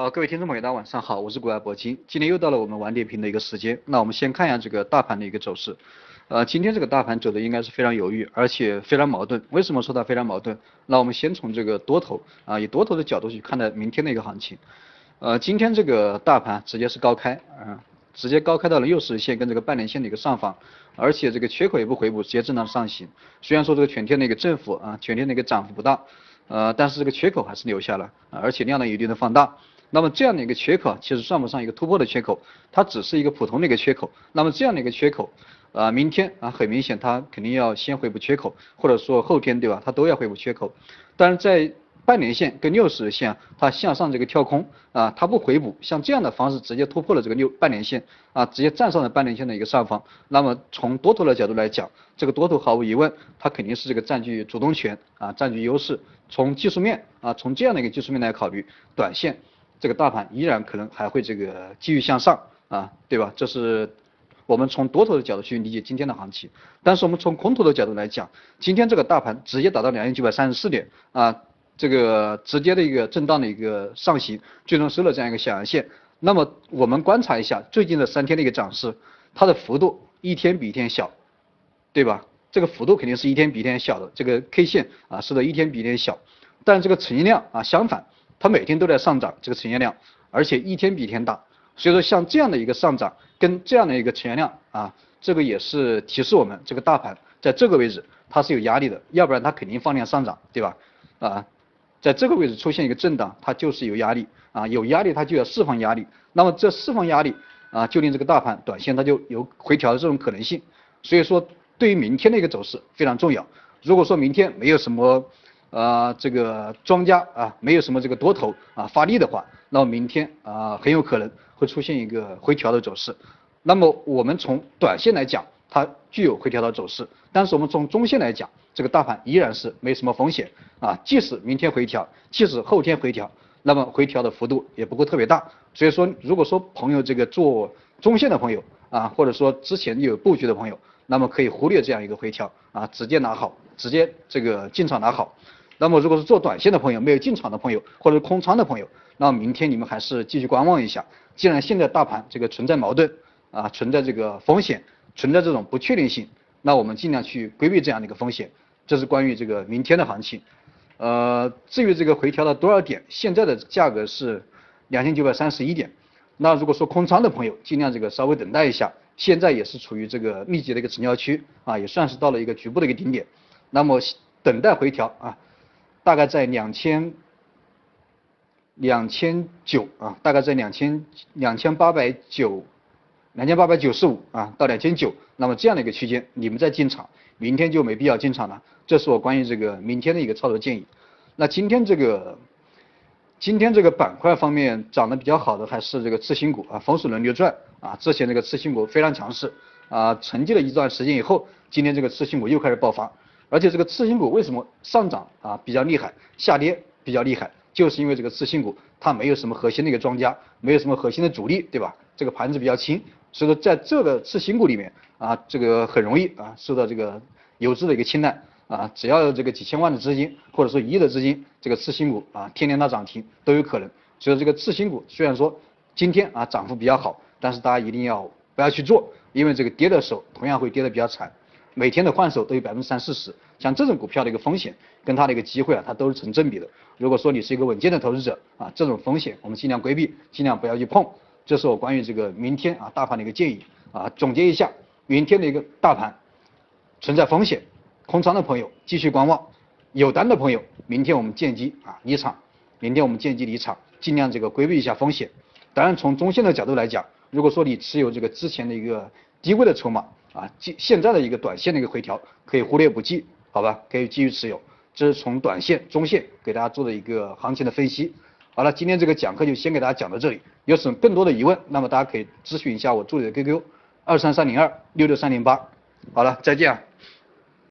好，各位听众朋友，大家晚上好，我是国外铂金，今天又到了我们玩点评的一个时间。那我们先看一下这个大盘的一个走势。呃，今天这个大盘走的应该是非常犹豫，而且非常矛盾。为什么说它非常矛盾？那我们先从这个多头啊，以多头的角度去看待明天的一个行情。呃，今天这个大盘直接是高开啊，直接高开到了六十线跟这个半年线的一个上方，而且这个缺口也不回补，直接震荡上行。虽然说这个全天的一个振幅啊，全天的一个涨幅不大，呃，但是这个缺口还是留下了，而且量呢有一定的放大。那么这样的一个缺口其实算不上一个突破的缺口，它只是一个普通的一个缺口。那么这样的一个缺口，啊，明天啊很明显它肯定要先回补缺口，或者说后天对吧？它都要回补缺口。但是在半年线跟六十日线它向上这个跳空啊，它不回补，像这样的方式直接突破了这个六半年线啊，直接站上了半年线的一个上方。那么从多头的角度来讲，这个多头毫无疑问它肯定是这个占据主动权啊，占据优势。从技术面啊，从这样的一个技术面来考虑，短线。这个大盘依然可能还会这个继续向上啊，对吧？这是我们从多头的角度去理解今天的行情。但是我们从空头的角度来讲，今天这个大盘直接达到两千九百三十四点啊，这个直接的一个震荡的一个上行，最终收了这样一个小阳线。那么我们观察一下最近的三天的一个涨势，它的幅度一天比一天小，对吧？这个幅度肯定是一天比一天小的，这个 K 线啊是的一天比一天小，但这个成交量啊相反。它每天都在上涨，这个成交量，而且一天比一天大，所以说像这样的一个上涨跟这样的一个成交量啊，这个也是提示我们这个大盘在这个位置它是有压力的，要不然它肯定放量上涨，对吧？啊，在这个位置出现一个震荡，它就是有压力啊，有压力它就要释放压力，那么这释放压力啊，就令这个大盘短线它就有回调的这种可能性，所以说对于明天的一个走势非常重要。如果说明天没有什么。啊，这个庄家啊，没有什么这个多头啊发力的话，那么明天啊很有可能会出现一个回调的走势。那么我们从短线来讲，它具有回调的走势，但是我们从中线来讲，这个大盘依然是没什么风险啊。即使明天回调，即使后天回调，那么回调的幅度也不会特别大。所以说，如果说朋友这个做中线的朋友啊，或者说之前有布局的朋友，那么可以忽略这样一个回调啊，直接拿好，直接这个进场拿好。那么如果是做短线的朋友，没有进场的朋友，或者是空仓的朋友，那明天你们还是继续观望一下。既然现在大盘这个存在矛盾啊，存在这个风险，存在这种不确定性，那我们尽量去规避这样的一个风险。这是关于这个明天的行情。呃，至于这个回调到多少点，现在的价格是两千九百三十一点。那如果说空仓的朋友，尽量这个稍微等待一下，现在也是处于这个密集的一个成交区啊，也算是到了一个局部的一个顶点。那么等待回调啊。大概在两千两千九啊，大概在两千两千八百九两千八百九十五啊到两千九，那么这样的一个区间，你们再进场，明天就没必要进场了。这是我关于这个明天的一个操作建议。那今天这个今天这个板块方面涨得比较好的还是这个次新股啊，风水轮流转啊，之前这个次新股非常强势啊，沉寂了一段时间以后，今天这个次新股又开始爆发。而且这个次新股为什么上涨啊比较厉害，下跌比较厉害，就是因为这个次新股它没有什么核心的一个庄家，没有什么核心的主力，对吧？这个盘子比较轻，所以说在这个次新股里面啊，这个很容易啊受到这个游资的一个青睐啊，只要这个几千万的资金或者说一亿的资金，这个次新股啊天天它涨停都有可能。所以说这个次新股虽然说今天啊涨幅比较好，但是大家一定要不要去做，因为这个跌的时候同样会跌得比较惨。每天的换手都有百分之三四十，像这种股票的一个风险跟它的一个机会啊，它都是成正比的。如果说你是一个稳健的投资者啊，这种风险我们尽量规避，尽量不要去碰。这是我关于这个明天啊大盘的一个建议啊。总结一下，明天的一个大盘存在风险，空仓的朋友继续观望，有单的朋友明天我们见机啊离场，明天我们见机离场，尽量这个规避一下风险。当然从中线的角度来讲，如果说你持有这个之前的一个低位的筹码。啊，现现在的一个短线的一个回调可以忽略不计，好吧，可以继续持有。这是从短线、中线给大家做的一个行情的分析。好了，今天这个讲课就先给大家讲到这里。有什么更多的疑问，那么大家可以咨询一下我助理的 QQ：二三三零二六六三零八。好了，再见啊。